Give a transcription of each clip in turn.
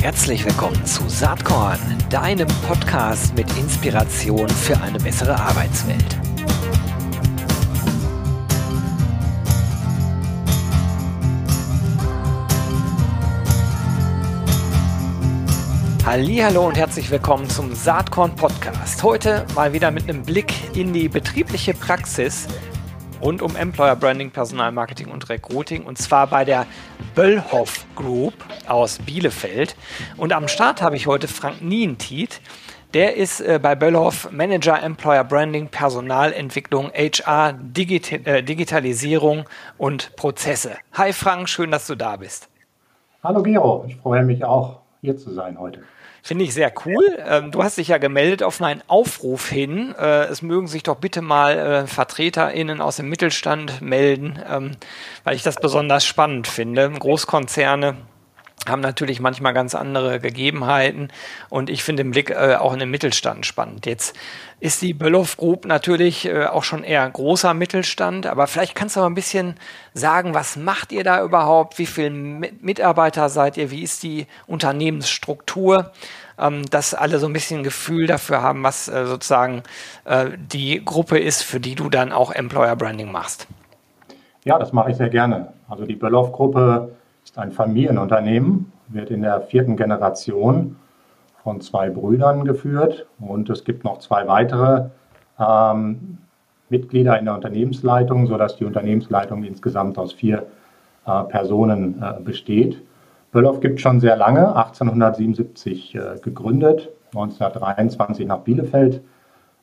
Herzlich willkommen zu Saatkorn, deinem Podcast mit Inspiration für eine bessere Arbeitswelt. Hallo und herzlich willkommen zum Saatkorn Podcast. Heute mal wieder mit einem Blick in die betriebliche Praxis rund um Employer Branding, Personalmarketing und Recruiting und zwar bei der Böllhoff Group aus Bielefeld. Und am Start habe ich heute Frank Nientiet. Der ist äh, bei Böllhoff Manager Employer Branding, Personalentwicklung, HR, Digita äh, Digitalisierung und Prozesse. Hi Frank, schön, dass du da bist. Hallo Gero, ich freue mich auch, hier zu sein heute. Finde ich sehr cool. Ähm, du hast dich ja gemeldet auf meinen Aufruf hin. Äh, es mögen sich doch bitte mal äh, VertreterInnen aus dem Mittelstand melden, ähm, weil ich das besonders spannend finde. Großkonzerne haben natürlich manchmal ganz andere Gegebenheiten und ich finde den Blick äh, auch in den Mittelstand spannend. Jetzt ist die Böllhoff Group natürlich äh, auch schon eher großer Mittelstand, aber vielleicht kannst du mal ein bisschen sagen, was macht ihr da überhaupt? Wie viele Mitarbeiter seid ihr? Wie ist die Unternehmensstruktur? Ähm, dass alle so ein bisschen Gefühl dafür haben, was äh, sozusagen äh, die Gruppe ist, für die du dann auch Employer Branding machst. Ja, das mache ich sehr gerne. Also die Böllhoff Gruppe ist ein Familienunternehmen, wird in der vierten Generation von zwei Brüdern geführt und es gibt noch zwei weitere ähm, Mitglieder in der Unternehmensleitung, sodass die Unternehmensleitung insgesamt aus vier äh, Personen äh, besteht. Böllhoff gibt schon sehr lange, 1877 äh, gegründet, 1923 nach Bielefeld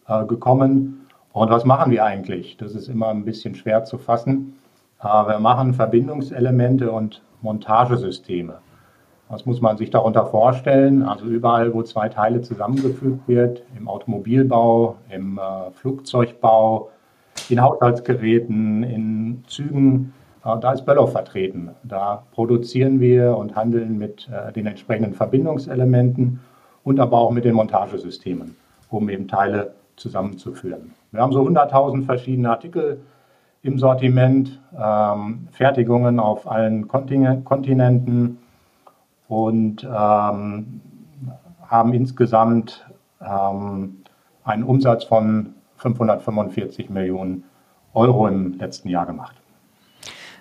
äh, gekommen. Und was machen wir eigentlich? Das ist immer ein bisschen schwer zu fassen. Wir machen Verbindungselemente und Montagesysteme. Was muss man sich darunter vorstellen? Also überall, wo zwei Teile zusammengefügt wird, im Automobilbau, im äh, Flugzeugbau, in Haushaltsgeräten, in Zügen, äh, da ist Böllhoff vertreten. Da produzieren wir und handeln mit äh, den entsprechenden Verbindungselementen und aber auch mit den Montagesystemen, um eben Teile zusammenzuführen. Wir haben so 100.000 verschiedene Artikel im Sortiment, ähm, Fertigungen auf allen Kontinenten und ähm, haben insgesamt ähm, einen Umsatz von 545 Millionen Euro im letzten Jahr gemacht.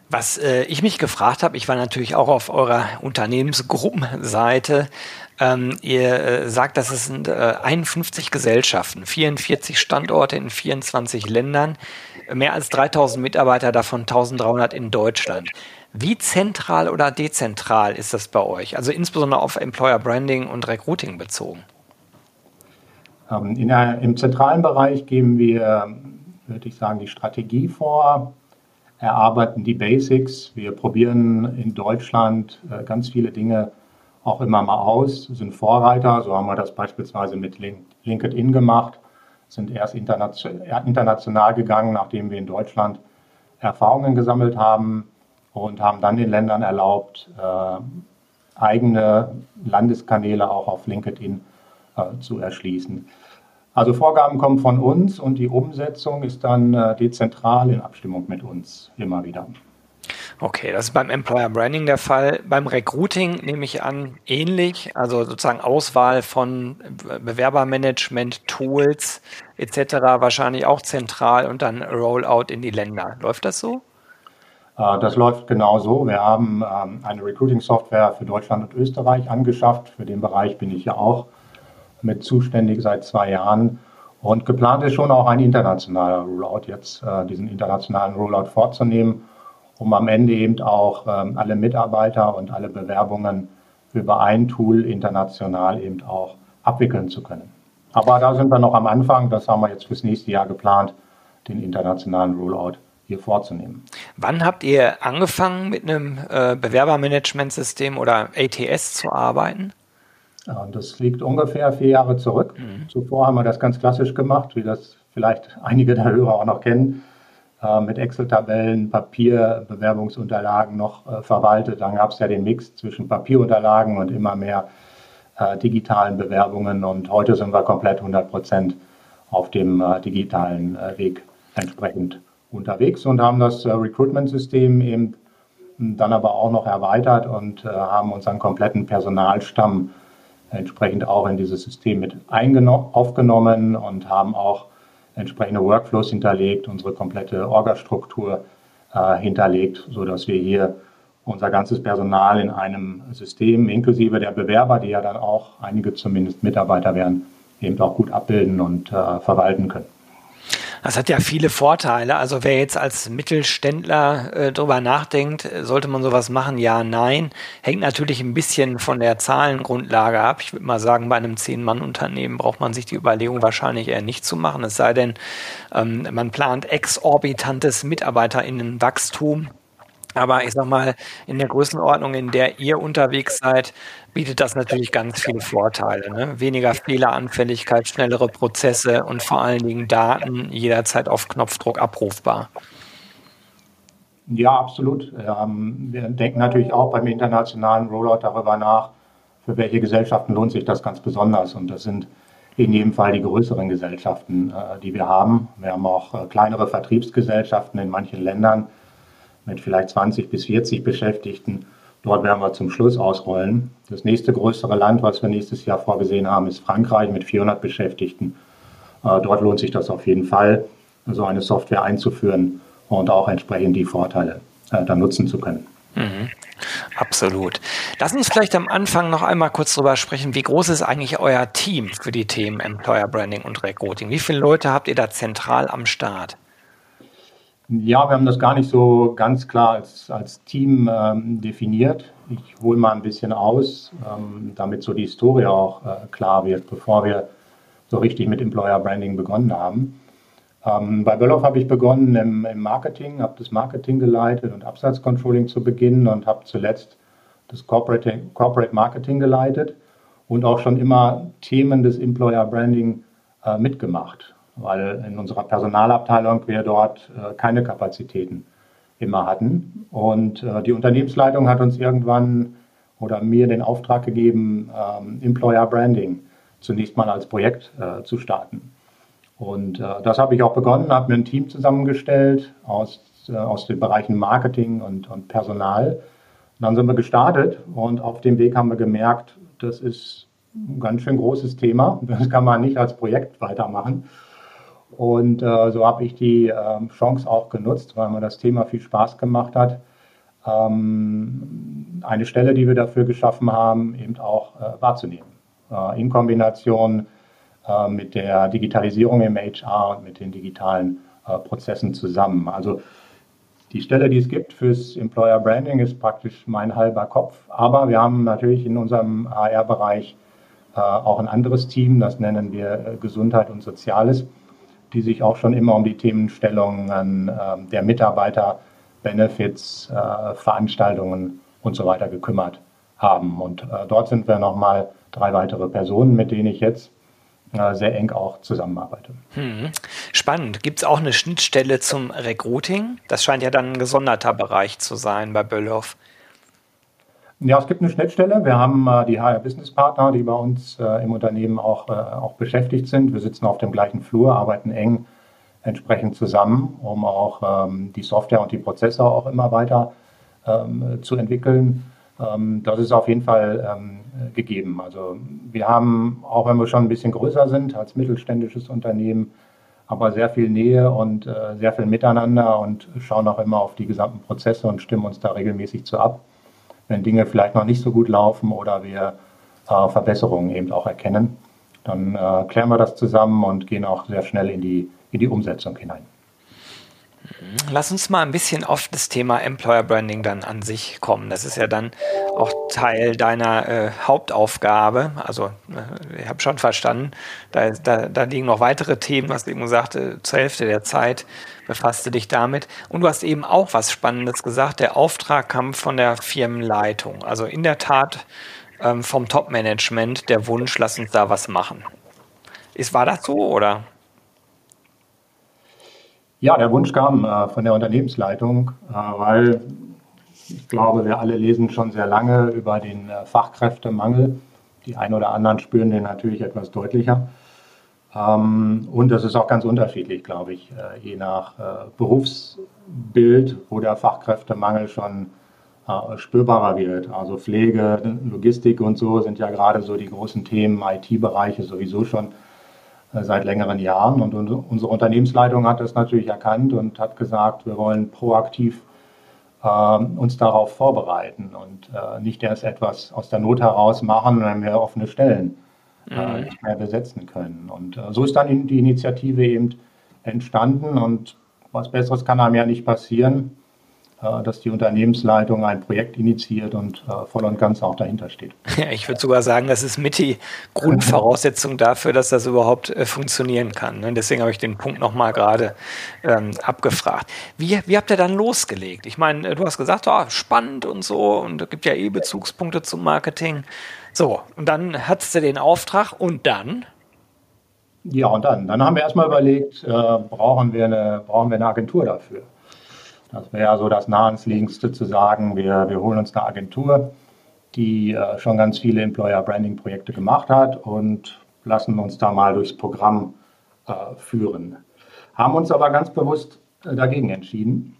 Was äh, ich mich gefragt habe, ich war natürlich auch auf eurer Unternehmensgruppenseite. Ähm, ihr äh, sagt, dass es sind äh, 51 Gesellschaften, 44 Standorte in 24 Ländern, mehr als 3000 Mitarbeiter, davon 1300 in Deutschland. Wie zentral oder dezentral ist das bei euch? Also insbesondere auf Employer Branding und Recruiting bezogen. Ähm, der, Im zentralen Bereich geben wir, würde ich sagen, die Strategie vor erarbeiten die Basics. Wir probieren in Deutschland äh, ganz viele Dinge auch immer mal aus, sind Vorreiter. So haben wir das beispielsweise mit LinkedIn gemacht, sind erst international gegangen, nachdem wir in Deutschland Erfahrungen gesammelt haben und haben dann den Ländern erlaubt, äh, eigene Landeskanäle auch auf LinkedIn äh, zu erschließen. Also Vorgaben kommen von uns und die Umsetzung ist dann äh, dezentral in Abstimmung mit uns immer wieder. Okay, das ist beim Employer Branding der Fall. Beim Recruiting nehme ich an, ähnlich, also sozusagen Auswahl von Bewerbermanagement, Tools etc. wahrscheinlich auch zentral und dann Rollout in die Länder. Läuft das so? Äh, das läuft genau so. Wir haben ähm, eine Recruiting-Software für Deutschland und Österreich angeschafft. Für den Bereich bin ich ja auch mit zuständig seit zwei Jahren. Und geplant ist schon auch ein internationaler Rollout, jetzt äh, diesen internationalen Rollout vorzunehmen, um am Ende eben auch ähm, alle Mitarbeiter und alle Bewerbungen über ein Tool international eben auch abwickeln zu können. Aber da sind wir noch am Anfang, das haben wir jetzt fürs nächste Jahr geplant, den internationalen Rollout hier vorzunehmen. Wann habt ihr angefangen mit einem äh, Bewerbermanagementsystem oder ATS zu arbeiten? Das liegt ungefähr vier Jahre zurück. Mhm. Zuvor haben wir das ganz klassisch gemacht, wie das vielleicht einige der Hörer auch noch kennen, mit Excel-Tabellen, Papier, Bewerbungsunterlagen noch äh, verwaltet. Dann gab es ja den Mix zwischen Papierunterlagen und immer mehr äh, digitalen Bewerbungen. Und heute sind wir komplett 100 Prozent auf dem äh, digitalen äh, Weg entsprechend unterwegs und haben das äh, Recruitment-System eben dann aber auch noch erweitert und äh, haben unseren kompletten Personalstamm entsprechend auch in dieses System mit aufgenommen und haben auch entsprechende Workflows hinterlegt, unsere komplette Orgastruktur äh, hinterlegt, sodass wir hier unser ganzes Personal in einem System, inklusive der Bewerber, die ja dann auch einige zumindest Mitarbeiter werden, eben auch gut abbilden und äh, verwalten können. Das hat ja viele Vorteile. Also wer jetzt als Mittelständler äh, drüber nachdenkt, sollte man sowas machen? Ja, nein. Hängt natürlich ein bisschen von der Zahlengrundlage ab. Ich würde mal sagen, bei einem Zehn-Mann-Unternehmen braucht man sich die Überlegung wahrscheinlich eher nicht zu machen. Es sei denn, ähm, man plant exorbitantes MitarbeiterInnenwachstum. Aber ich sag mal, in der Größenordnung, in der ihr unterwegs seid, bietet das natürlich ganz viele Vorteile. Ne? Weniger Fehleranfälligkeit, schnellere Prozesse und vor allen Dingen Daten jederzeit auf Knopfdruck abrufbar. Ja, absolut. Ähm, wir denken natürlich auch beim internationalen Rollout darüber nach, für welche Gesellschaften lohnt sich das ganz besonders. Und das sind in jedem Fall die größeren Gesellschaften, äh, die wir haben. Wir haben auch äh, kleinere Vertriebsgesellschaften in manchen Ländern mit vielleicht 20 bis 40 Beschäftigten. Dort werden wir zum Schluss ausrollen. Das nächste größere Land, was wir nächstes Jahr vorgesehen haben, ist Frankreich mit 400 Beschäftigten. Äh, dort lohnt sich das auf jeden Fall, so eine Software einzuführen und auch entsprechend die Vorteile äh, dann nutzen zu können. Mhm. Absolut. Lass uns vielleicht am Anfang noch einmal kurz darüber sprechen, wie groß ist eigentlich euer Team für die Themen Employer Branding und Recruiting? Wie viele Leute habt ihr da zentral am Start? Ja, wir haben das gar nicht so ganz klar als, als Team ähm, definiert. Ich hole mal ein bisschen aus, ähm, damit so die Historie auch äh, klar wird, bevor wir so richtig mit Employer Branding begonnen haben. Ähm, bei Böllhoff habe ich begonnen im, im Marketing, habe das Marketing geleitet und Absatzcontrolling zu Beginn und habe zuletzt das Corporate, Corporate Marketing geleitet und auch schon immer Themen des Employer Branding äh, mitgemacht weil in unserer Personalabteilung wir dort äh, keine Kapazitäten immer hatten. Und äh, die Unternehmensleitung hat uns irgendwann oder mir den Auftrag gegeben, ähm, Employer Branding zunächst mal als Projekt äh, zu starten. Und das habe ich auch begonnen, habe mir ein Team zusammengestellt aus, aus den Bereichen Marketing und, und Personal. Und dann sind wir gestartet und auf dem Weg haben wir gemerkt, das ist ein ganz schön großes Thema. Das kann man nicht als Projekt weitermachen. Und äh, so habe ich die äh, Chance auch genutzt, weil mir das Thema viel Spaß gemacht hat. Ähm, eine Stelle, die wir dafür geschaffen haben, eben auch äh, wahrzunehmen. Äh, in Kombination äh, mit der Digitalisierung im HR und mit den digitalen äh, Prozessen zusammen. Also die Stelle, die es gibt fürs Employer Branding, ist praktisch mein halber Kopf. Aber wir haben natürlich in unserem HR-Bereich auch ein anderes Team, das nennen wir Gesundheit und Soziales die sich auch schon immer um die Themenstellungen äh, der Mitarbeiter, Benefits, äh, Veranstaltungen und so weiter gekümmert haben. Und äh, dort sind wir nochmal drei weitere Personen, mit denen ich jetzt äh, sehr eng auch zusammenarbeite. Hm. Spannend. Gibt es auch eine Schnittstelle zum Recruiting? Das scheint ja dann ein gesonderter Bereich zu sein bei Böllhoff. Ja, es gibt eine Schnittstelle. Wir haben äh, die HR Business Partner, die bei uns äh, im Unternehmen auch, äh, auch beschäftigt sind. Wir sitzen auf dem gleichen Flur, arbeiten eng entsprechend zusammen, um auch ähm, die Software und die Prozesse auch immer weiter ähm, zu entwickeln. Ähm, das ist auf jeden Fall ähm, gegeben. Also wir haben, auch wenn wir schon ein bisschen größer sind als mittelständisches Unternehmen, aber sehr viel Nähe und äh, sehr viel Miteinander und schauen auch immer auf die gesamten Prozesse und stimmen uns da regelmäßig zu ab wenn Dinge vielleicht noch nicht so gut laufen oder wir äh, Verbesserungen eben auch erkennen, dann äh, klären wir das zusammen und gehen auch sehr schnell in die, in die Umsetzung hinein. Lass uns mal ein bisschen auf das Thema Employer Branding dann an sich kommen. Das ist ja dann auch Teil deiner äh, Hauptaufgabe. Also äh, ich habe schon verstanden, da, da, da, liegen noch weitere Themen, was du eben gesagt äh, zur Hälfte der Zeit befasste dich damit. Und du hast eben auch was Spannendes gesagt. Der Auftrag kam von der Firmenleitung. Also in der Tat ähm, vom Top-Management der Wunsch, lass uns da was machen. Ist, war das so oder? Ja, der Wunsch kam äh, von der Unternehmensleitung, äh, weil ich glaube, wir alle lesen schon sehr lange über den äh, Fachkräftemangel. Die einen oder anderen spüren den natürlich etwas deutlicher. Ähm, und das ist auch ganz unterschiedlich, glaube ich, äh, je nach äh, Berufsbild, wo der Fachkräftemangel schon äh, spürbarer wird. Also Pflege, Logistik und so sind ja gerade so die großen Themen, IT-Bereiche sowieso schon seit längeren Jahren. Und unsere Unternehmensleitung hat das natürlich erkannt und hat gesagt, wir wollen proaktiv äh, uns darauf vorbereiten und äh, nicht erst etwas aus der Not heraus machen, wenn wir offene Stellen äh, mhm. nicht mehr besetzen können. Und äh, so ist dann die Initiative eben entstanden und was Besseres kann einem ja nicht passieren, äh, dass die Unternehmensleitung ein Projekt initiiert und äh, voll und ganz auch dahinter steht. Ja, ich würde sogar sagen, das ist mit die Grundvoraussetzung dafür, dass das überhaupt äh, funktionieren kann. Ne? Deswegen habe ich den Punkt nochmal gerade ähm, abgefragt. Wie, wie habt ihr dann losgelegt? Ich meine, du hast gesagt, oh, spannend und so und es gibt ja eh Bezugspunkte zum Marketing. So, und dann hattest du den Auftrag und dann? Ja, und dann? Dann haben wir erstmal überlegt, äh, brauchen, wir eine, brauchen wir eine Agentur dafür? Das wäre so das naheliegendste zu sagen, wir, wir holen uns eine Agentur, die äh, schon ganz viele Employer Branding Projekte gemacht hat und lassen uns da mal durchs Programm äh, führen. Haben uns aber ganz bewusst äh, dagegen entschieden.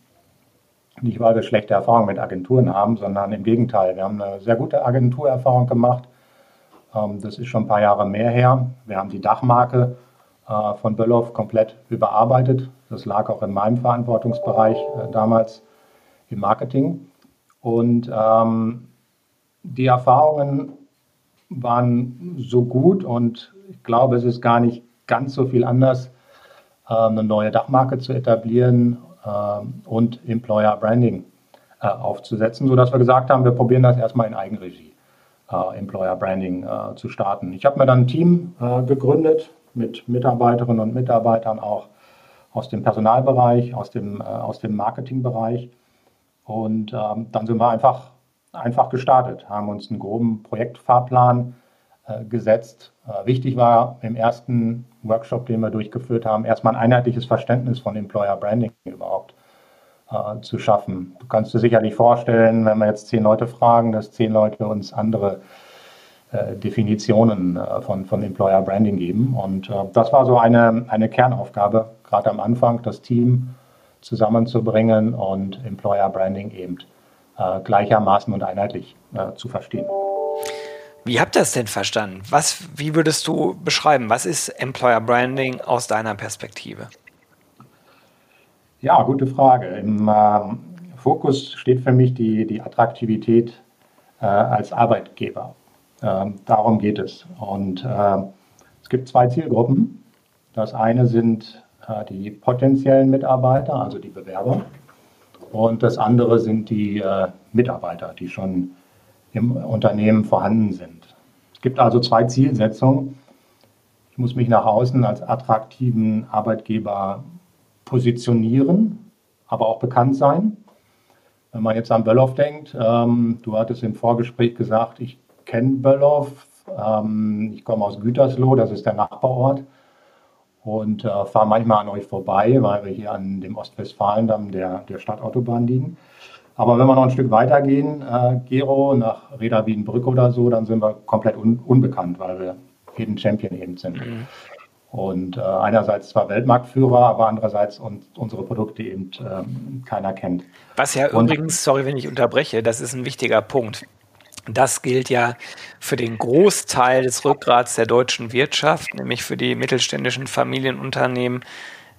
Nicht, weil wir schlechte Erfahrungen mit Agenturen haben, sondern im Gegenteil. Wir haben eine sehr gute Agenturerfahrung gemacht. Ähm, das ist schon ein paar Jahre mehr her. Wir haben die Dachmarke äh, von Böllhoff komplett überarbeitet. Das lag auch in meinem Verantwortungsbereich äh, damals im Marketing. Und ähm, die Erfahrungen waren so gut und ich glaube, es ist gar nicht ganz so viel anders, äh, eine neue Dachmarke zu etablieren äh, und Employer Branding äh, aufzusetzen, sodass wir gesagt haben, wir probieren das erstmal in Eigenregie, äh, Employer Branding zu starten. Ich habe mir dann ein Team gegründet mit Mitarbeiterinnen und Mitarbeitern auch aus dem Personalbereich, aus dem, äh, aus dem Marketingbereich. Und ähm, dann sind wir einfach, einfach gestartet, haben uns einen groben Projektfahrplan äh, gesetzt. Äh, wichtig war im ersten Workshop, den wir durchgeführt haben, erstmal ein einheitliches Verständnis von Employer Branding überhaupt äh, zu schaffen. Du kannst dir sicherlich vorstellen, wenn wir jetzt zehn Leute fragen, dass zehn Leute uns andere Definitionen äh, von, von Employer Branding geben. Und äh, das war so eine, eine Kernaufgabe, gerade am Anfang, das Team zusammenzubringen und Employer Branding eben gleichermaßen und einheitlich zu verstehen. Wie habt ihr das denn verstanden? Was, wie würdest du beschreiben? Was ist Employer Branding aus deiner Perspektive? Ja, gute Frage. Im ähm, Fokus steht für mich die, die Attraktivität äh, als Arbeitgeber. Ähm, darum geht es. Und äh, es gibt zwei Zielgruppen. Das eine sind äh, die potenziellen Mitarbeiter, also die Bewerber. Und das andere sind die äh, Mitarbeiter, die schon im Unternehmen vorhanden sind. Es gibt also zwei Zielsetzungen. Ich muss mich nach außen als attraktiven Arbeitgeber positionieren, aber auch bekannt sein. Wenn man jetzt an Böllhoff denkt, ähm, du hattest im Vorgespräch gesagt, ich kenne Böllhoff. Ähm, ich komme aus Gütersloh, das ist der Nachbarort. Und äh, fahre manchmal an euch vorbei, weil wir hier an dem Ostwestfalendamm der, der Stadtautobahn liegen. Aber wenn wir noch ein Stück weiter gehen, äh, Gero, nach Reda Wiedenbrück oder so, dann sind wir komplett un unbekannt, weil wir Hidden Champion eben sind. Mhm. Und äh, einerseits zwar Weltmarktführer, aber andererseits und unsere Produkte eben ähm, keiner kennt. Was ja und, übrigens, sorry, wenn ich unterbreche, das ist ein wichtiger Punkt. Das gilt ja für den Großteil des Rückgrats der deutschen Wirtschaft, nämlich für die mittelständischen Familienunternehmen.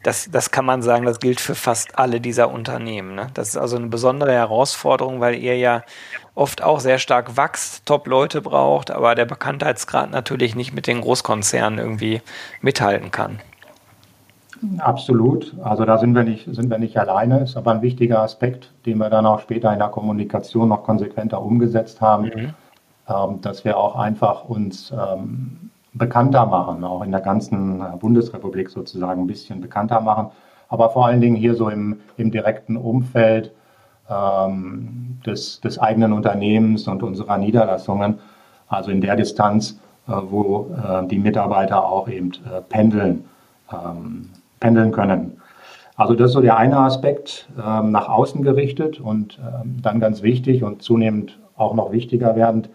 Das, das kann man sagen, das gilt für fast alle dieser Unternehmen. Ne? Das ist also eine besondere Herausforderung, weil ihr ja oft auch sehr stark wächst, Top-Leute braucht, aber der Bekanntheitsgrad natürlich nicht mit den Großkonzernen irgendwie mithalten kann. Absolut. Also da sind wir nicht, sind wir nicht alleine. Ist aber ein wichtiger Aspekt, den wir dann auch später in der Kommunikation noch konsequenter umgesetzt haben, mhm. ähm, dass wir auch einfach uns ähm, bekannter machen, auch in der ganzen Bundesrepublik sozusagen ein bisschen bekannter machen. Aber vor allen Dingen hier so im, im direkten Umfeld ähm, des, des eigenen Unternehmens und unserer Niederlassungen, also in der Distanz, äh, wo äh, die Mitarbeiter auch eben äh, pendeln. Ähm, pendeln können. Also das ist so der eine Aspekt, ähm, nach außen gerichtet und ähm, dann ganz wichtig und zunehmend auch noch wichtiger werdend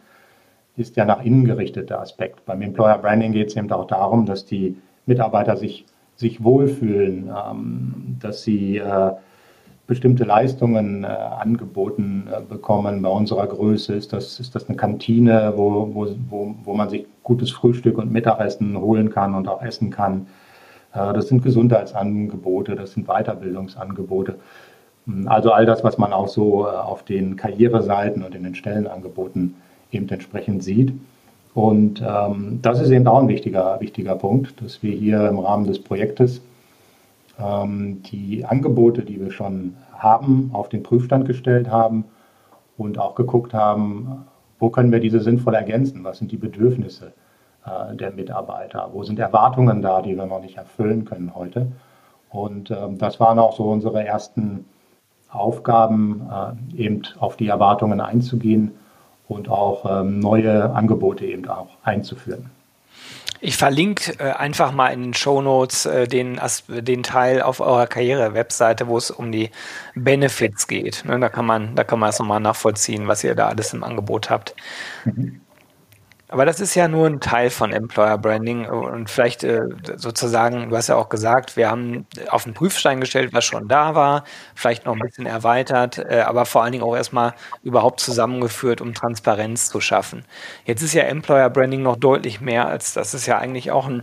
ist der nach innen gerichtete Aspekt. Beim Employer Branding geht es eben auch darum, dass die Mitarbeiter sich, sich wohlfühlen, ähm, dass sie äh, bestimmte Leistungen äh, angeboten äh, bekommen. Bei unserer Größe ist das, ist das eine Kantine, wo, wo, wo, wo man sich gutes Frühstück und Mittagessen holen kann und auch essen kann. Äh, das sind Gesundheitsangebote, das sind Weiterbildungsangebote. Also all das, was man auch so äh, auf den Karriereseiten und in den Stellenangeboten eben entsprechend sieht. Und ähm, das ist eben auch ein wichtiger, wichtiger Punkt, dass wir hier im Rahmen des Projektes ähm, die Angebote, die wir schon haben, auf den Prüfstand gestellt haben und auch geguckt haben, wo können wir diese sinnvoll ergänzen, was sind die Bedürfnisse der Mitarbeiter, wo sind Erwartungen da, die wir noch nicht erfüllen können heute. Und ähm, das waren auch so unsere ersten Aufgaben, äh, eben auf die Erwartungen einzugehen und auch ähm, neue Angebote eben auch einzuführen. Ich verlinke äh, einfach mal in den Show Notes äh, den, den Teil auf eurer Karriere-Webseite, wo es um die Benefits geht. Ne, da kann man, da kann man es nochmal nachvollziehen, was ihr da alles im Angebot habt. Mhm. Aber das ist ja nur ein Teil von Employer Branding und vielleicht äh, sozusagen, du hast ja auch gesagt, wir haben auf den Prüfstein gestellt, was schon da war, vielleicht noch ein bisschen erweitert, äh, aber vor allen Dingen auch erstmal überhaupt zusammengeführt, um Transparenz zu schaffen. Jetzt ist ja Employer Branding noch deutlich mehr als das ist ja eigentlich auch ein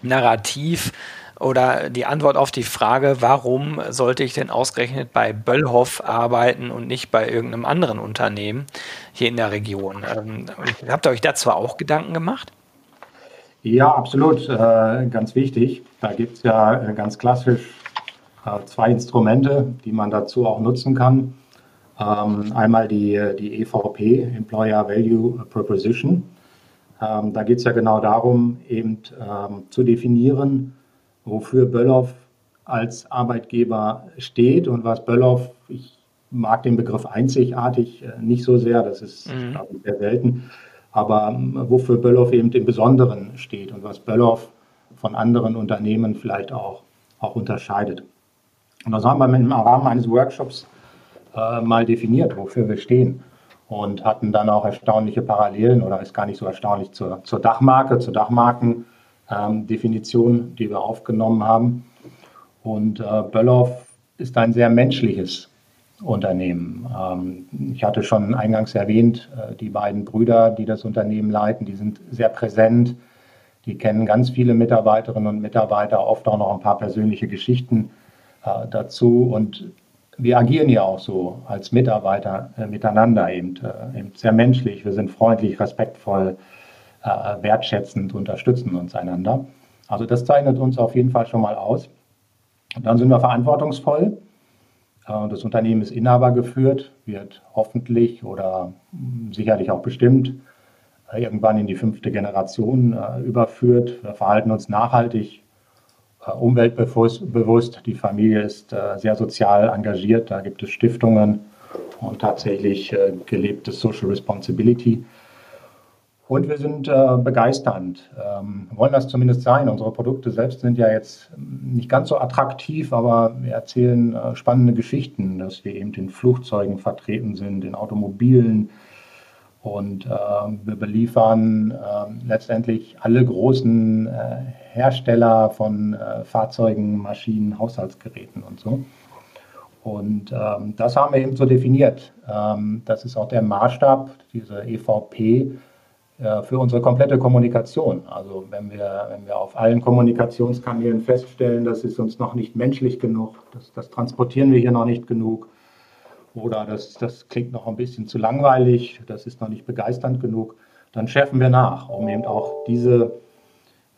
Narrativ, oder die Antwort auf die Frage, warum sollte ich denn ausgerechnet bei Böllhoff arbeiten und nicht bei irgendeinem anderen Unternehmen hier in der Region? Ähm, habt ihr euch dazu auch Gedanken gemacht? Ja, absolut. Äh, ganz wichtig. Da gibt es ja äh, ganz klassisch äh, zwei Instrumente, die man dazu auch nutzen kann. Ähm, einmal die, die EVP, Employer Value Proposition. Ähm, da geht es ja genau darum, eben zu definieren, wofür Böllhoff als Arbeitgeber steht und was Böllhoff, ich mag den Begriff einzigartig äh, nicht so sehr, das ist mhm. ich, sehr selten, aber ähm, wofür Böllhoff eben im Besonderen steht und was Böllhoff von anderen Unternehmen vielleicht auch, auch unterscheidet. Und das haben wir im Rahmen eines Workshops äh, mal definiert, wofür wir stehen und hatten dann auch erstaunliche Parallelen oder ist gar nicht so erstaunlich zur, zur Dachmarke, zur Dachmarken ähm, Definition, die wir aufgenommen haben. Und äh, Böllhoff ist ein sehr menschliches Unternehmen. Ähm, ich hatte schon eingangs erwähnt, äh, die beiden Brüder, die das Unternehmen leiten, die sind sehr präsent. Die kennen ganz viele Mitarbeiterinnen und Mitarbeiter, oft auch noch ein paar persönliche Geschichten äh, dazu. Und wir agieren ja auch so als Mitarbeiter äh, miteinander eben, äh, eben, sehr menschlich. Wir sind freundlich, respektvoll, äh, wertschätzend unterstützen uns einander. Also das zeichnet uns auf jeden Fall schon mal aus. Und dann sind wir verantwortungsvoll. Äh, das Unternehmen ist Inhaber geführt, wird hoffentlich oder sicherlich auch bestimmt äh, irgendwann in die fünfte Generation überführt. Wir verhalten uns nachhaltig, umweltbewusst. Die Familie ist sehr sozial engagiert. Da gibt es Stiftungen und tatsächlich gelebte Social Responsibility. Und wir sind äh, begeisternd, ähm, wollen das zumindest sein. Unsere Produkte selbst sind ja jetzt nicht ganz so attraktiv, aber wir erzählen äh, spannende Geschichten, dass wir eben in Flugzeugen vertreten sind, in Automobilen. Und äh, wir beliefern ähm, letztendlich alle großen äh, Hersteller von äh, Fahrzeugen, Maschinen, Haushaltsgeräten und so. Und ähm, das haben wir eben so definiert. Ähm, das ist auch der Maßstab, diese EVP für unsere komplette Kommunikation. Also wenn wir, wenn wir auf allen Kommunikationskanälen feststellen, das ist uns noch nicht menschlich genug, das, das transportieren wir hier noch nicht genug oder das, das klingt noch ein bisschen zu langweilig, das ist noch nicht begeisternd genug, dann schärfen wir nach, um eben auch diese,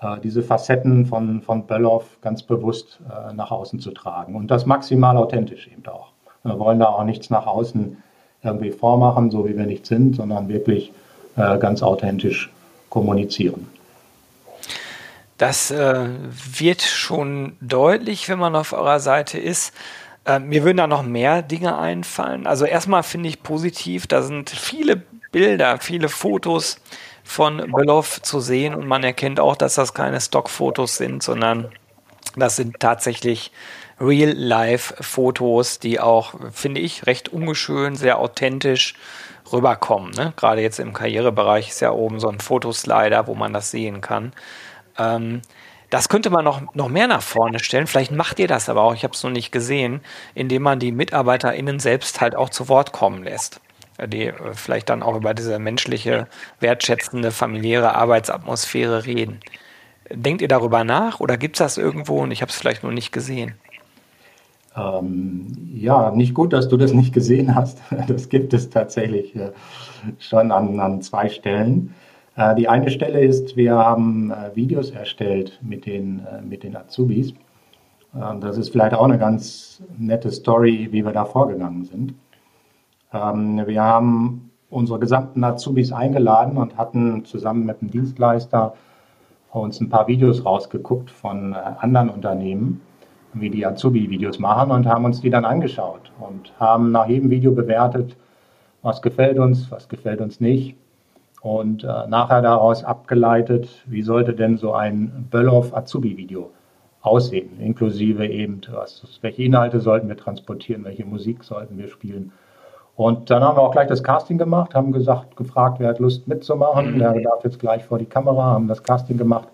äh, diese Facetten von, von Böllhoff ganz bewusst äh, nach außen zu tragen und das maximal authentisch eben auch. Wir wollen da auch nichts nach außen irgendwie vormachen, so wie wir nicht sind, sondern wirklich äh, ganz authentisch kommunizieren. Das äh, wird schon deutlich, wenn man auf eurer Seite ist. Äh, mir würden da noch mehr Dinge einfallen. Also erstmal finde ich positiv, da sind viele Bilder, viele Fotos von Beloff zu sehen und man erkennt auch, dass das keine Stockfotos sind, sondern das sind tatsächlich Real-Life-Fotos, die auch, finde ich, recht ungeschön, sehr authentisch rüberkommen. Ne? Gerade jetzt im Karrierebereich ist ja oben so ein Fotoslider, wo man das sehen kann. Ähm, Das könnte man noch, noch mehr nach vorne stellen. Vielleicht macht ihr das aber auch, ich habe es noch nicht gesehen, indem man die MitarbeiterInnen selbst halt auch zu Wort kommen lässt. Die äh, vielleicht dann auch über diese menschliche, wertschätzende, familiäre Arbeitsatmosphäre reden. Denkt ihr darüber nach oder gibt es das irgendwo und ich habe es vielleicht nur nicht gesehen? Ähm, ja, nicht gut, dass du das nicht gesehen hast. Das gibt es tatsächlich äh, schon an, an zwei Stellen. Äh, die eine Stelle ist, wir haben äh, Videos erstellt mit den, mit den Azubis. Ähm, das ist vielleicht auch eine ganz nette Story, wie wir da vorgegangen sind. Ähm, wir haben unsere gesamten Azubis eingeladen und hatten zusammen mit dem Dienstleister uns ein paar Videos rausgeguckt von anderen Unternehmen, wie die Azubi-Videos machen und haben uns die dann angeschaut und haben nach jedem Video bewertet, was gefällt uns, was gefällt uns nicht und äh, nachher daraus abgeleitet, wie sollte denn so ein Böllhoff-Azubi-Video aussehen, inklusive eben, was, welche Inhalte sollten wir transportieren, welche Musik sollten wir spielen. Und dann haben wir auch gleich das Casting gemacht, haben gesagt, gefragt, wer hat Lust mitzumachen. Mhm. Der darf jetzt gleich vor die Kamera, haben das Casting gemacht.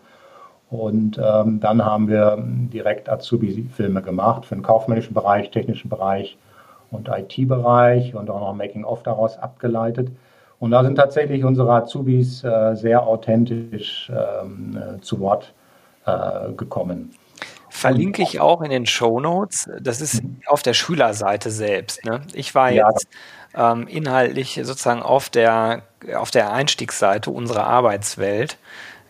Und ähm, dann haben wir direkt Azubi-Filme gemacht für den kaufmännischen Bereich, technischen Bereich und IT-Bereich und auch noch Making-of daraus abgeleitet. Und da sind tatsächlich unsere Azubis äh, sehr authentisch ähm, äh, zu Wort äh, gekommen. Verlinke ich auch in den Show Notes. Das ist auf der Schülerseite selbst. Ne? Ich war jetzt ja. ähm, inhaltlich sozusagen auf der, auf der Einstiegsseite unserer Arbeitswelt,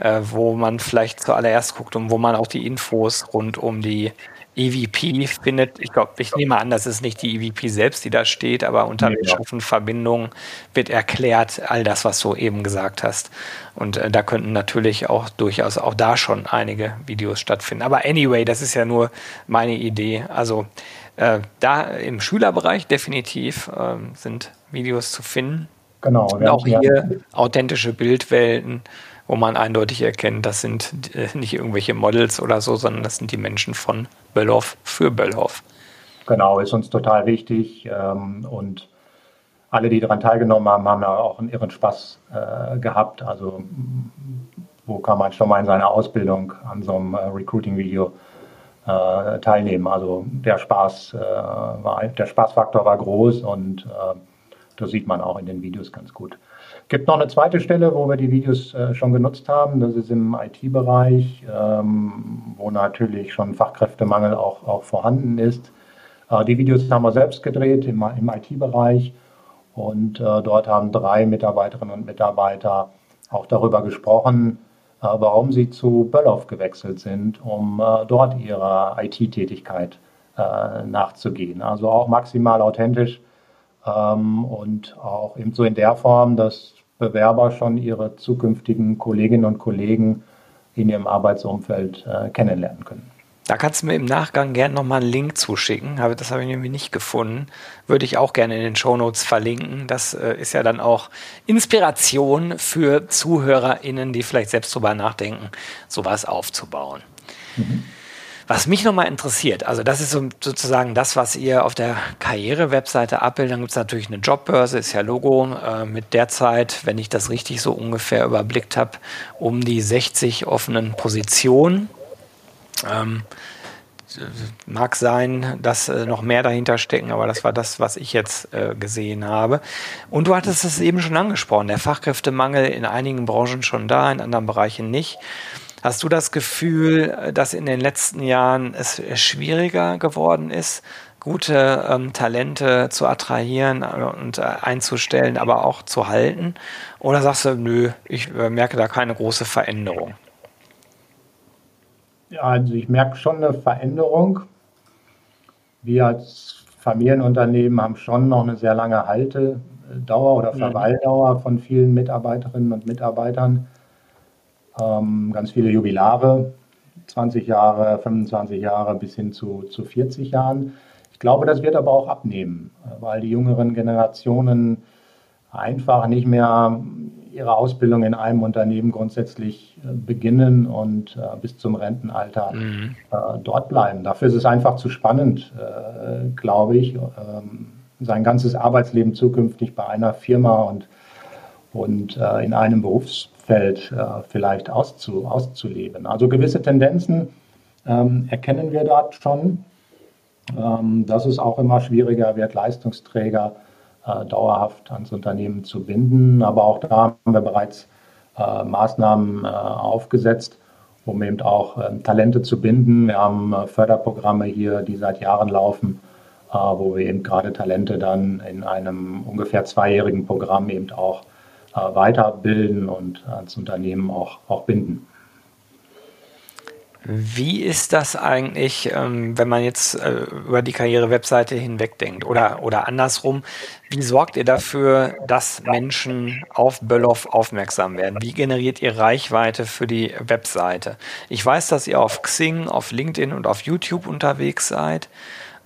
äh, wo man vielleicht zuallererst guckt und wo man auch die Infos rund um die EVP findet, ich glaube, ich nehme an, das ist nicht die EVP selbst, die da steht, aber unter ja. Verbindungen wird erklärt all das, was du eben gesagt hast. Und äh, da könnten natürlich auch durchaus auch da schon einige Videos stattfinden. Aber anyway, das ist ja nur meine Idee. Also äh, da im Schülerbereich definitiv äh, sind Videos zu finden. Genau. Und auch hier authentische Bildwelten wo man eindeutig erkennt, das sind äh, nicht irgendwelche Models oder so, sondern das sind die Menschen von Böllhoff für Böllhoff. Genau, ist uns total wichtig. Ähm, und alle, die daran teilgenommen haben, haben ja auch einen irren Spaß äh, gehabt. Also wo kann man schon mal in seiner Ausbildung an so einem äh, Recruiting-Video teilnehmen? Also der Spaß war, der Spaßfaktor war groß und das sieht man auch in den Videos ganz gut gibt noch eine zweite Stelle, wo wir die Videos äh, schon genutzt haben. Das ist im IT-Bereich, ähm, wo natürlich schon Fachkräftemangel auch, auch vorhanden ist. Äh, die Videos haben wir selbst gedreht im, im IT-Bereich und äh, dort haben drei Mitarbeiterinnen und Mitarbeiter auch darüber gesprochen, warum sie zu Böllhoff gewechselt sind, um dort ihrer IT-Tätigkeit nachzugehen. Also auch maximal authentisch. Ähm, und auch eben so in der Form, dass Bewerber schon ihre zukünftigen Kolleginnen und Kollegen in ihrem Arbeitsumfeld äh, kennenlernen können. Da kannst du mir im Nachgang gerne nochmal einen Link zuschicken. Das habe ich nämlich nicht gefunden. Würde ich auch gerne in den Shownotes verlinken. Das äh, ist ja dann auch Inspiration für ZuhörerInnen, die vielleicht selbst darüber nachdenken, sowas aufzubauen. Mhm. Was mich nochmal interessiert, also das ist so, sozusagen das, was ihr auf der Karriere-Webseite abbildet. Dann gibt es natürlich eine Jobbörse, ist ja Logo, äh, mit derzeit, wenn ich das richtig so ungefähr überblickt habe, um die 60 offenen Positionen. Ähm, mag sein, dass äh, noch mehr dahinter stecken, aber das war das, was ich jetzt äh, gesehen habe. Und du hattest es eben schon angesprochen, der Fachkräftemangel in einigen Branchen schon da, in anderen Bereichen nicht. Hast du das Gefühl, dass in den letzten Jahren es schwieriger geworden ist, gute ähm, Talente zu attrahieren und äh, einzustellen, aber auch zu halten? Oder sagst du, nö, ich äh, merke da keine große Veränderung? Ja, also ich merke schon eine Veränderung. Wir als Familienunternehmen haben schon noch eine sehr lange Haltedauer oder mhm. Verweildauer von vielen Mitarbeiterinnen und Mitarbeitern ähm, ganz viele Jubilare, 20 Jahre, 25 Jahre bis hin zu, zu 40 Jahren. Ich glaube, das wird aber auch abnehmen, weil die jüngeren Generationen einfach nicht mehr ihre Ausbildung in einem Unternehmen grundsätzlich äh, beginnen und äh, bis zum Rentenalter mhm. äh, dort bleiben. Dafür ist es einfach zu spannend, äh, glaube ich, ähm, sein ganzes Arbeitsleben zukünftig bei einer Firma und und äh, in einem Berufsfeld äh, vielleicht auszu, auszuleben. Also gewisse Tendenzen ähm, erkennen wir dort schon, ähm, dass es auch immer schwieriger wird, Leistungsträger äh, dauerhaft ans Unternehmen zu binden. Aber auch da haben wir bereits äh, Maßnahmen äh, aufgesetzt, um eben auch ähm, Talente zu binden. Wir haben äh, Förderprogramme hier, die seit Jahren laufen, wo wir eben gerade Talente dann in einem ungefähr zweijährigen Programm eben auch weiterbilden und ans Unternehmen auch, auch binden. Wie ist das eigentlich, ähm, wenn man jetzt äh, über die Karriere-Webseite hinwegdenkt? Oder, oder andersrum, wie sorgt ihr dafür, dass Menschen auf Böllhoff aufmerksam werden? Wie generiert ihr Reichweite für die Webseite? Ich weiß, dass ihr auf Xing, auf LinkedIn und auf YouTube unterwegs seid.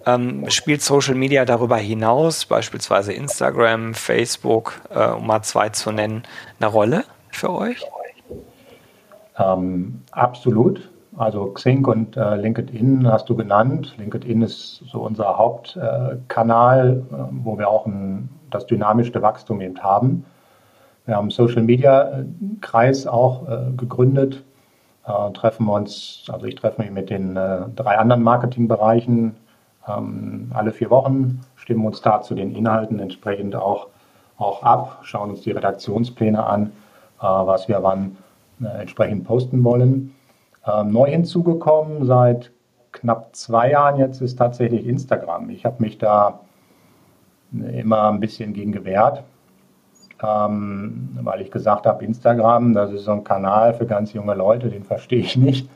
Ähm, spielt Social Media darüber hinaus, beispielsweise Instagram, Facebook, äh, um mal zwei zu nennen, eine Rolle für euch? Ähm, absolut. Also Xing und äh, LinkedIn hast du genannt. LinkedIn ist so unser Hauptkanal, äh, wo wir auch ein, das dynamischste Wachstum eben haben. Wir haben einen Social Media äh, Kreis auch äh, gegründet, äh, treffen uns, also ich treffe mich mit den drei anderen Marketingbereichen ähm, alle vier Wochen, stimmen uns da zu den Inhalten entsprechend auch, auch ab, schauen uns die Redaktionspläne an, was wir wann entsprechend posten wollen. Ähm, neu hinzugekommen seit knapp zwei Jahren jetzt ist tatsächlich Instagram. Ich habe mich da immer ein bisschen gegen gewehrt, ähm, weil ich gesagt habe, Instagram, das ist so ein Kanal für ganz junge Leute, den verstehe ich nicht.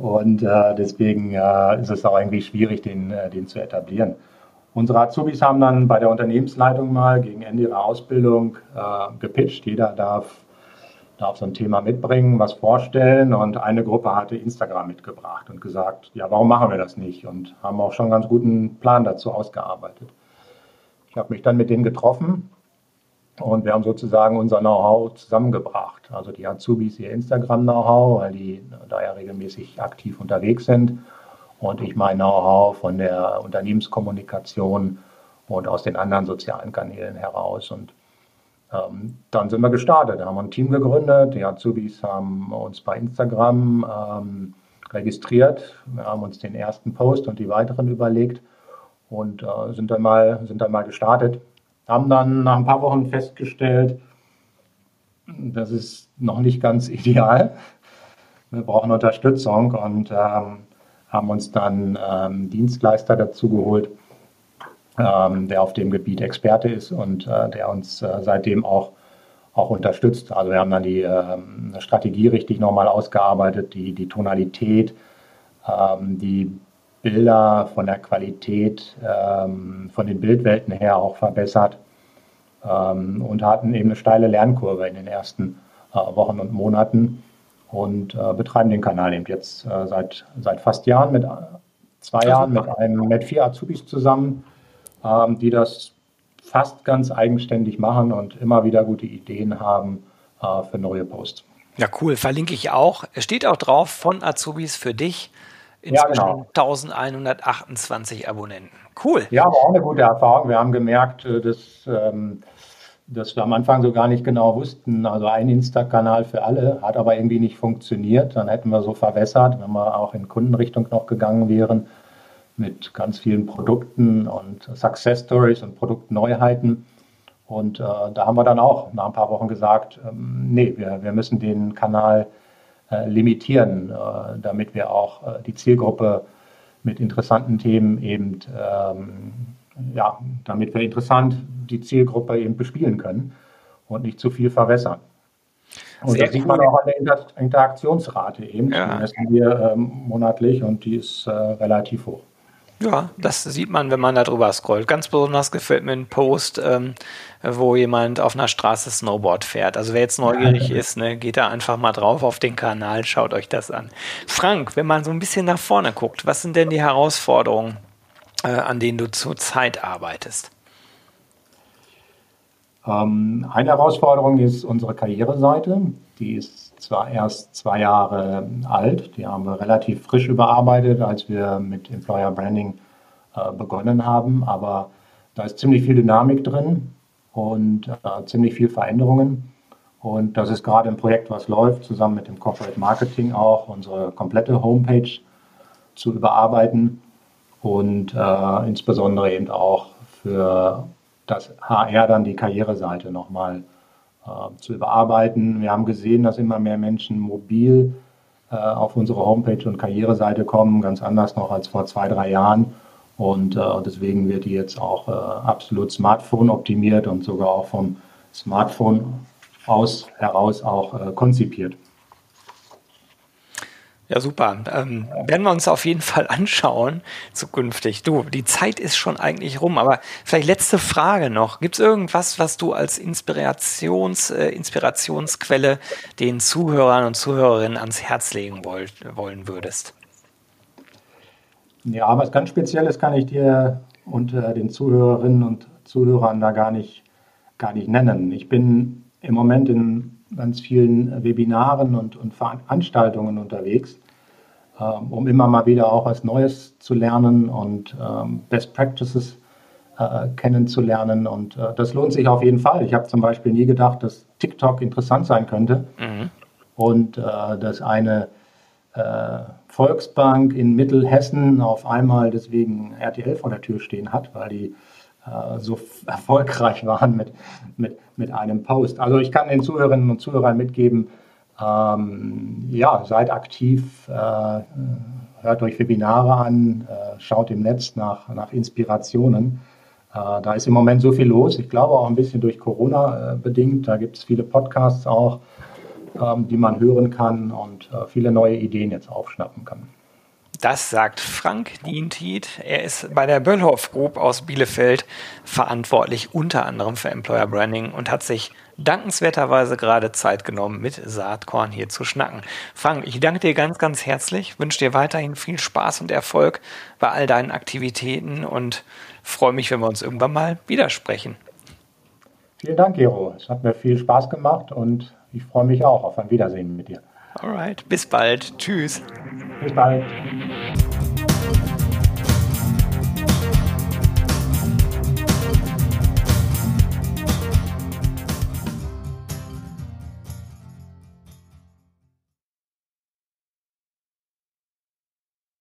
Und äh, deswegen äh, ist es auch irgendwie schwierig, den, äh, den zu etablieren. Unsere Azubis haben dann bei der Unternehmensleitung mal gegen Ende ihrer Ausbildung äh, gepitcht. Jeder darf darf so ein Thema mitbringen, was vorstellen und eine Gruppe hatte Instagram mitgebracht und gesagt, ja, warum machen wir das nicht? Und haben auch schon einen ganz guten Plan dazu ausgearbeitet. Ich habe mich dann mit denen getroffen und wir haben sozusagen unser Know-how zusammengebracht. Also die Azubis ihr Instagram-Know-how, weil die da ja regelmäßig aktiv unterwegs sind und ich mein Know-how von der Unternehmenskommunikation und aus den anderen sozialen Kanälen heraus. Und ähm, dann sind wir gestartet, haben ein Team gegründet. Die Azubis haben uns bei Instagram ähm, registriert. Wir haben uns den ersten Post und die weiteren überlegt und äh, sind, dann mal, sind dann mal gestartet. Haben dann nach ein paar Wochen festgestellt, das ist noch nicht ganz ideal. Wir brauchen Unterstützung und ähm, haben uns dann ähm, Dienstleister dazu geholt, ähm, der auf dem Gebiet Experte ist und äh, der uns äh, seitdem auch, auch unterstützt. Also wir haben dann die äh, Strategie richtig nochmal ausgearbeitet, die, die Tonalität, ähm, die Bilder von der Qualität, ähm, von den Bildwelten her auch verbessert ähm, und hatten eben eine steile Lernkurve in den ersten äh, Wochen und Monaten und äh, betreiben den Kanal eben jetzt äh, seit, seit fast Jahren mit zwei Jahren mit einem mit vier Azubis zusammen ähm, die das fast ganz eigenständig machen und immer wieder gute Ideen haben äh, für neue Posts. Ja, cool. Verlinke ich auch. Es steht auch drauf von Azubis für dich. Inzwischen ja, genau. 1128 Abonnenten. Cool. Ja, aber auch eine gute Erfahrung. Wir haben gemerkt, äh, dass, ähm, dass wir am Anfang so gar nicht genau wussten. Also ein Insta-Kanal für alle hat aber irgendwie nicht funktioniert. Dann hätten wir so verwässert, wenn wir auch in Kundenrichtung noch gegangen wären mit ganz vielen Produkten und Success Stories und Produktneuheiten. Und äh, da haben wir dann auch nach ein paar Wochen gesagt, ähm, nee, wir, wir müssen den Kanal limitieren, äh, damit wir auch äh, die Zielgruppe mit interessanten Themen eben, ähm, ja, damit wir interessant die Zielgruppe eben bespielen können und nicht zu viel verwässern. Und Sehr das sieht man auch an der Inter Interaktionsrate eben. Ja. Die messen wir ähm, monatlich und die ist äh, relativ hoch. Ja, das sieht man, wenn man da drüber scrollt. Ganz besonders gefällt mir ein Post, ähm, wo jemand auf einer Straße Snowboard fährt. Also wer jetzt neugierig ist, ne, geht da einfach mal drauf auf den Kanal, schaut euch das an. Frank, wenn man so ein bisschen nach vorne guckt, was sind denn die Herausforderungen, äh, an denen du zurzeit arbeitest? Ähm, eine Herausforderung ist unsere Karriereseite. Die ist zwar erst zwei Jahre alt, die haben wir relativ frisch überarbeitet, als wir mit Employer Branding äh, begonnen haben, aber da ist ziemlich viel Dynamik drin. und äh, ziemlich viel Veränderungen. Und das ist gerade ein Projekt, was läuft, zusammen mit dem Corporate Marketing auch, unsere komplette Homepage zu überarbeiten und äh, insbesondere eben auch für das HR dann die Karriereseite nochmal zu überarbeiten. Wir haben gesehen, dass immer mehr Menschen mobil äh, auf unsere Homepage und Karriereseite kommen, ganz anders noch als vor zwei, drei Jahren. Und äh, deswegen wird die jetzt auch äh, absolut Smartphone optimiert und sogar auch vom Smartphone aus heraus auch äh, konzipiert. Ja, super. Ähm, werden wir uns auf jeden Fall anschauen zukünftig. Du, die Zeit ist schon eigentlich rum, aber vielleicht letzte Frage noch. Gibt es irgendwas, was du als Inspirations, äh, Inspirationsquelle den Zuhörern und Zuhörerinnen ans Herz legen wollt, wollen würdest? Ja, was ganz Spezielles kann ich dir und äh, den Zuhörerinnen und Zuhörern da gar nicht, gar nicht nennen. Ich bin im Moment in ganz vielen Webinaren und, und Veranstaltungen unterwegs, ähm, um immer mal wieder auch was Neues zu lernen und ähm, Best Practices äh, kennenzulernen. Und äh, das lohnt sich auf jeden Fall. Ich habe zum Beispiel nie gedacht, dass TikTok interessant sein könnte mhm. und äh, dass eine äh, Volksbank in Mittelhessen auf einmal deswegen RTL vor der Tür stehen hat, weil die so erfolgreich waren mit, mit, mit einem Post. Also ich kann den Zuhörerinnen und Zuhörern mitgeben, ähm, ja, seid aktiv, äh, hört euch Webinare an, äh, schaut im Netz nach, nach Inspirationen. Äh, da ist im Moment so viel los. Ich glaube auch ein bisschen durch Corona äh, bedingt. Da gibt es viele Podcasts auch, ähm, die man hören kann und äh, viele neue Ideen jetzt aufschnappen kann. Das sagt Frank Dientit. Er ist bei der Böllhoff Group aus Bielefeld verantwortlich unter anderem für Employer Branding und hat sich dankenswerterweise gerade Zeit genommen, mit Saatkorn hier zu schnacken. Frank, ich danke dir ganz, ganz herzlich, wünsche dir weiterhin viel Spaß und Erfolg bei all deinen Aktivitäten und freue mich, wenn wir uns irgendwann mal widersprechen. Vielen Dank, Gero. Es hat mir viel Spaß gemacht und ich freue mich auch auf ein Wiedersehen mit dir. Alright, bis bald. Tschüss. Bis bald.